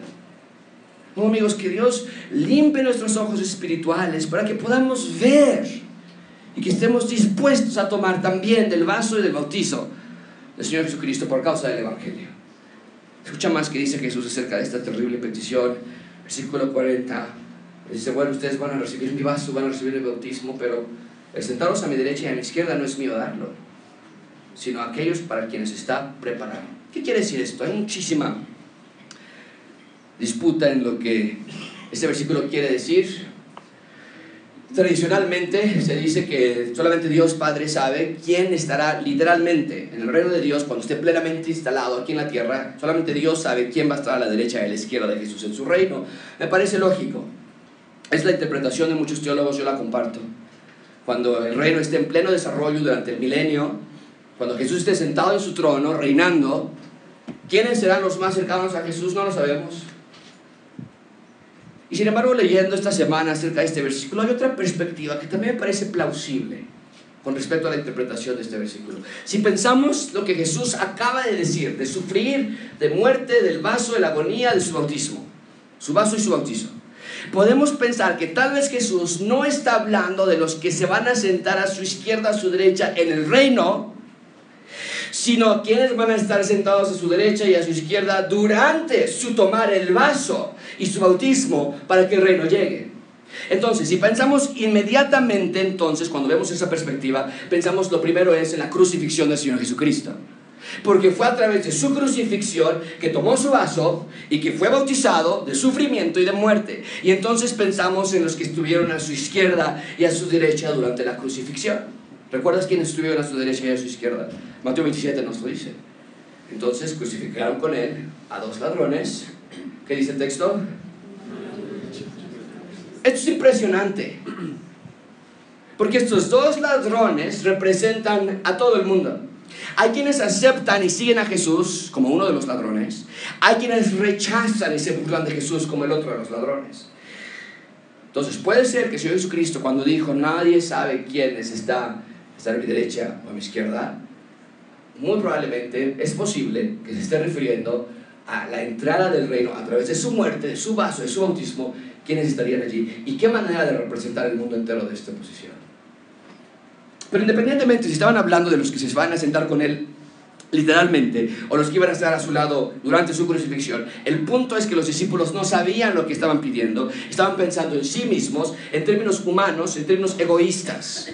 No, amigos, que Dios limpie nuestros ojos espirituales para que podamos ver y que estemos dispuestos a tomar también del vaso y del bautizo del Señor Jesucristo por causa del Evangelio. Escucha más que dice Jesús acerca de esta terrible petición. Versículo 40. Dice, bueno, ustedes van a recibir mi vaso, van a recibir el bautismo, pero el sentaros a mi derecha y a mi izquierda no es mío darlo, sino aquellos para quienes está preparado. ¿Qué quiere decir esto? Hay muchísima disputa en lo que este versículo quiere decir. Tradicionalmente se dice que solamente Dios Padre sabe quién estará literalmente en el reino de Dios cuando esté plenamente instalado aquí en la tierra. Solamente Dios sabe quién va a estar a la derecha y a la izquierda de Jesús en su reino. Me parece lógico. Es la interpretación de muchos teólogos, yo la comparto. Cuando el reino esté en pleno desarrollo durante el milenio, cuando Jesús esté sentado en su trono, reinando, ¿quiénes serán los más cercanos a Jesús? No lo sabemos. Y sin embargo, leyendo esta semana acerca de este versículo, hay otra perspectiva que también me parece plausible con respecto a la interpretación de este versículo. Si pensamos lo que Jesús acaba de decir, de sufrir, de muerte, del vaso, de la agonía, de su bautismo, su vaso y su bautizo, podemos pensar que tal vez Jesús no está hablando de los que se van a sentar a su izquierda, a su derecha en el reino, sino quienes van a estar sentados a su derecha y a su izquierda durante su tomar el vaso y su bautismo para que el reino llegue. Entonces, si pensamos inmediatamente, entonces, cuando vemos esa perspectiva, pensamos lo primero es en la crucifixión del Señor Jesucristo. Porque fue a través de su crucifixión que tomó su vaso y que fue bautizado de sufrimiento y de muerte. Y entonces pensamos en los que estuvieron a su izquierda y a su derecha durante la crucifixión. ¿Recuerdas quiénes estuvieron a su derecha y a su izquierda? Mateo 27 nos lo dice. Entonces crucificaron con él a dos ladrones. ¿Qué dice el texto? Esto es impresionante. Porque estos dos ladrones representan a todo el mundo. Hay quienes aceptan y siguen a Jesús como uno de los ladrones. Hay quienes rechazan y se burlan de Jesús como el otro de los ladrones. Entonces puede ser que el Señor Jesucristo cuando dijo nadie sabe quién está está a mi derecha o a mi izquierda, muy probablemente es posible que se esté refiriendo a la entrada del reino a través de su muerte, de su vaso, de su bautismo, quienes estarían allí y qué manera de representar el mundo entero de esta posición. Pero independientemente si estaban hablando de los que se van a sentar con él literalmente, o los que iban a estar a su lado durante su crucifixión. El punto es que los discípulos no sabían lo que estaban pidiendo, estaban pensando en sí mismos, en términos humanos, en términos egoístas.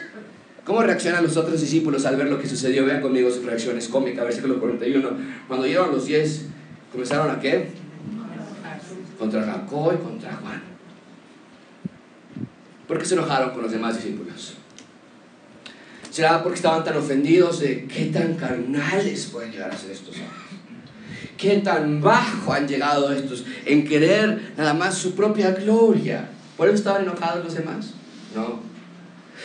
¿Cómo reaccionan los otros discípulos al ver lo que sucedió? Vean conmigo sus reacciones cómicas, versículo 41. Cuando llegaron los 10, ¿comenzaron a qué? Contra Jacob y contra Juan. ¿Por qué se enojaron con los demás discípulos? ¿Será porque estaban tan ofendidos de qué tan carnales pueden llegar a ser estos hombres? ¿Qué tan bajo han llegado estos en querer nada más su propia gloria? ¿Por eso estaban enojados los demás? No.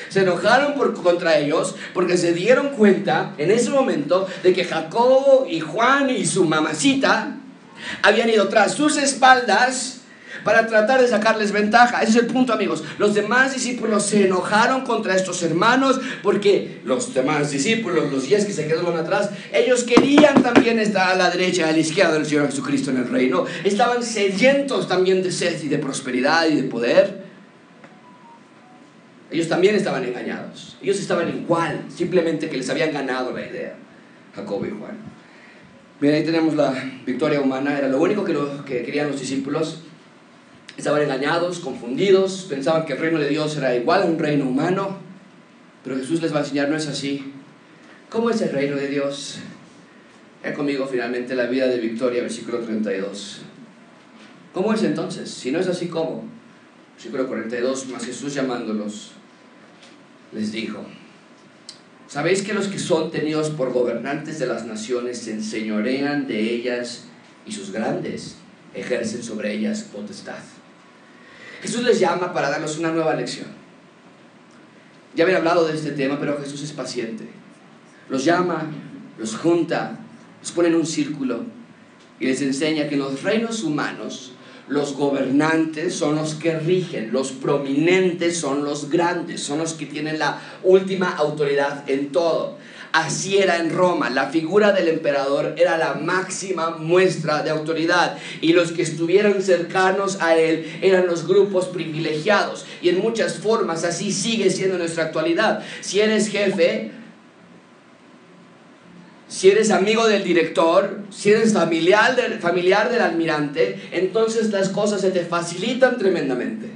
Se enojaron por, contra ellos porque se dieron cuenta en ese momento de que Jacobo y Juan y su mamacita habían ido tras sus espaldas para tratar de sacarles ventaja. Ese es el punto, amigos. Los demás discípulos se enojaron contra estos hermanos porque los demás discípulos, los diez que se quedaron atrás, ellos querían también estar a la derecha a la izquierda del Señor Jesucristo en el reino. Estaban sedientos también de sed y de prosperidad y de poder. Ellos también estaban engañados. Ellos estaban igual, simplemente que les habían ganado la idea. Jacobo y Juan. Bien, ahí tenemos la victoria humana. Era lo único que, lo, que querían los discípulos. Estaban engañados, confundidos, pensaban que el reino de Dios era igual a un reino humano. Pero Jesús les va a enseñar, no es así. ¿Cómo es el reino de Dios? Vean conmigo finalmente la vida de Victoria, versículo 32. ¿Cómo es entonces? Si no es así, ¿cómo? Versículo 42, más Jesús llamándolos les dijo, ¿sabéis que los que son tenidos por gobernantes de las naciones se enseñorean de ellas y sus grandes ejercen sobre ellas potestad? Jesús les llama para darles una nueva lección. Ya había hablado de este tema, pero Jesús es paciente. Los llama, los junta, los pone en un círculo y les enseña que en los reinos humanos los gobernantes son los que rigen, los prominentes son los grandes, son los que tienen la última autoridad en todo. Así era en Roma. La figura del emperador era la máxima muestra de autoridad y los que estuvieran cercanos a él eran los grupos privilegiados. Y en muchas formas así sigue siendo nuestra actualidad. Si eres jefe, si eres amigo del director, si eres familiar del, familiar del almirante, entonces las cosas se te facilitan tremendamente.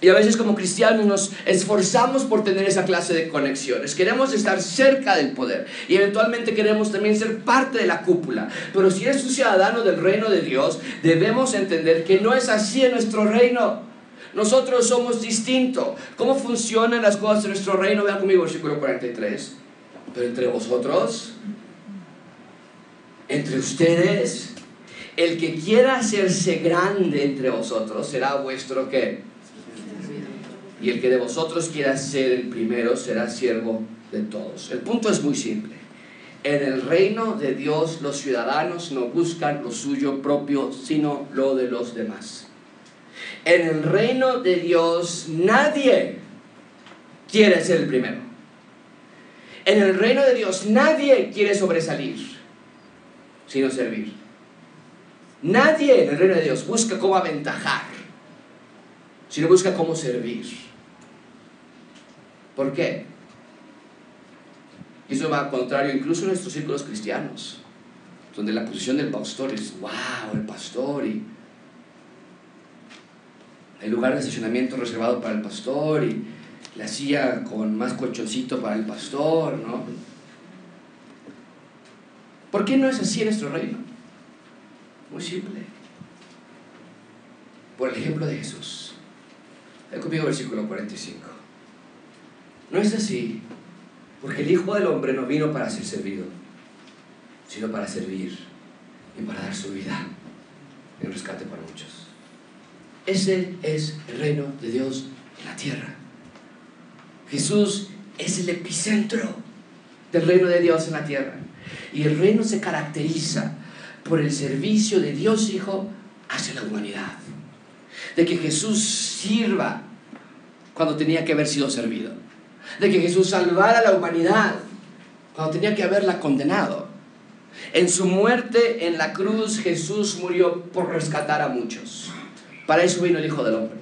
Y a veces como cristianos nos esforzamos por tener esa clase de conexiones. Queremos estar cerca del poder y eventualmente queremos también ser parte de la cúpula. Pero si eres un ciudadano del reino de Dios, debemos entender que no es así en nuestro reino. Nosotros somos distintos. ¿Cómo funcionan las cosas en nuestro reino? Vean conmigo versículo 43. Pero entre vosotros, entre ustedes, el que quiera hacerse grande entre vosotros será vuestro qué? y el que de vosotros quiera ser el primero será siervo de todos. El punto es muy simple. En el reino de Dios los ciudadanos no buscan lo suyo propio, sino lo de los demás. En el reino de Dios nadie quiere ser el primero. En el reino de Dios nadie quiere sobresalir, sino servir. Nadie en el reino de Dios busca cómo aventajar, sino busca cómo servir. ¿Por qué? Y eso va al contrario incluso en nuestros círculos cristianos, donde la posición del pastor es, wow, el pastor y el lugar de estacionamiento reservado para el pastor y la silla con más colchoncito para el pastor, ¿no? ¿Por qué no es así en nuestro reino? Muy simple. Por el ejemplo de Jesús. Ve conmigo versículo 45. No es así, porque el Hijo del Hombre no vino para ser servido, sino para servir y para dar su vida en rescate para muchos. Ese es el reino de Dios en la tierra. Jesús es el epicentro del reino de Dios en la tierra. Y el reino se caracteriza por el servicio de Dios Hijo hacia la humanidad. De que Jesús sirva cuando tenía que haber sido servido de que Jesús salvara a la humanidad cuando tenía que haberla condenado. En su muerte en la cruz Jesús murió por rescatar a muchos. Para eso vino el Hijo del Hombre.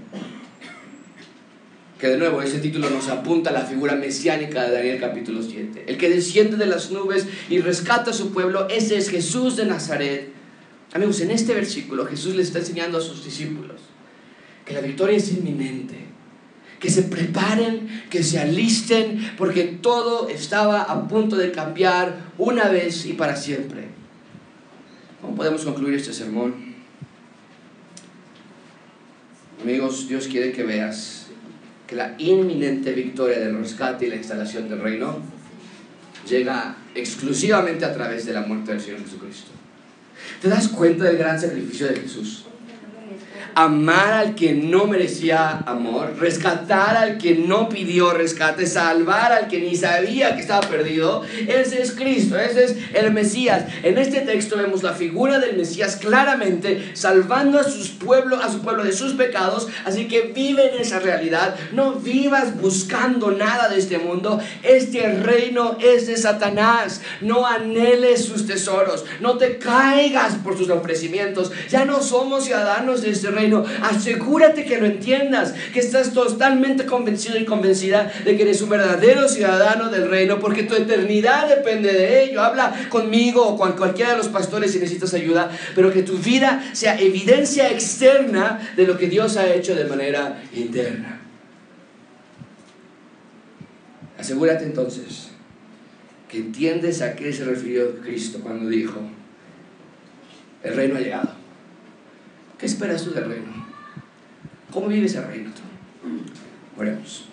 Que de nuevo ese título nos apunta a la figura mesiánica de Daniel capítulo 7. El que desciende de las nubes y rescata a su pueblo, ese es Jesús de Nazaret. Amigos, en este versículo Jesús le está enseñando a sus discípulos que la victoria es inminente que se preparen, que se alisten, porque todo estaba a punto de cambiar una vez y para siempre. ¿Cómo podemos concluir este sermón? Amigos, Dios quiere que veas que la inminente victoria del rescate y la instalación del reino llega exclusivamente a través de la muerte del Señor Jesucristo. ¿Te das cuenta del gran sacrificio de Jesús? Amar al que no merecía amor, rescatar al que no pidió rescate, salvar al que ni sabía que estaba perdido. Ese es Cristo, ese es el Mesías. En este texto vemos la figura del Mesías claramente salvando a, pueblo, a su pueblo de sus pecados. Así que vive en esa realidad. No vivas buscando nada de este mundo. Este reino es de Satanás. No anheles sus tesoros. No te caigas por sus ofrecimientos. Ya no somos ciudadanos de este reino Asegúrate que lo entiendas, que estás totalmente convencido y convencida de que eres un verdadero ciudadano del reino, porque tu eternidad depende de ello. Habla conmigo o con cualquiera de los pastores si necesitas ayuda, pero que tu vida sea evidencia externa de lo que Dios ha hecho de manera interna. Asegúrate entonces que entiendes a qué se refirió Cristo cuando dijo, el reino ha llegado. ¿Qué esperas tú del reino? ¿Cómo vives el reino tú? Mm. Oremos.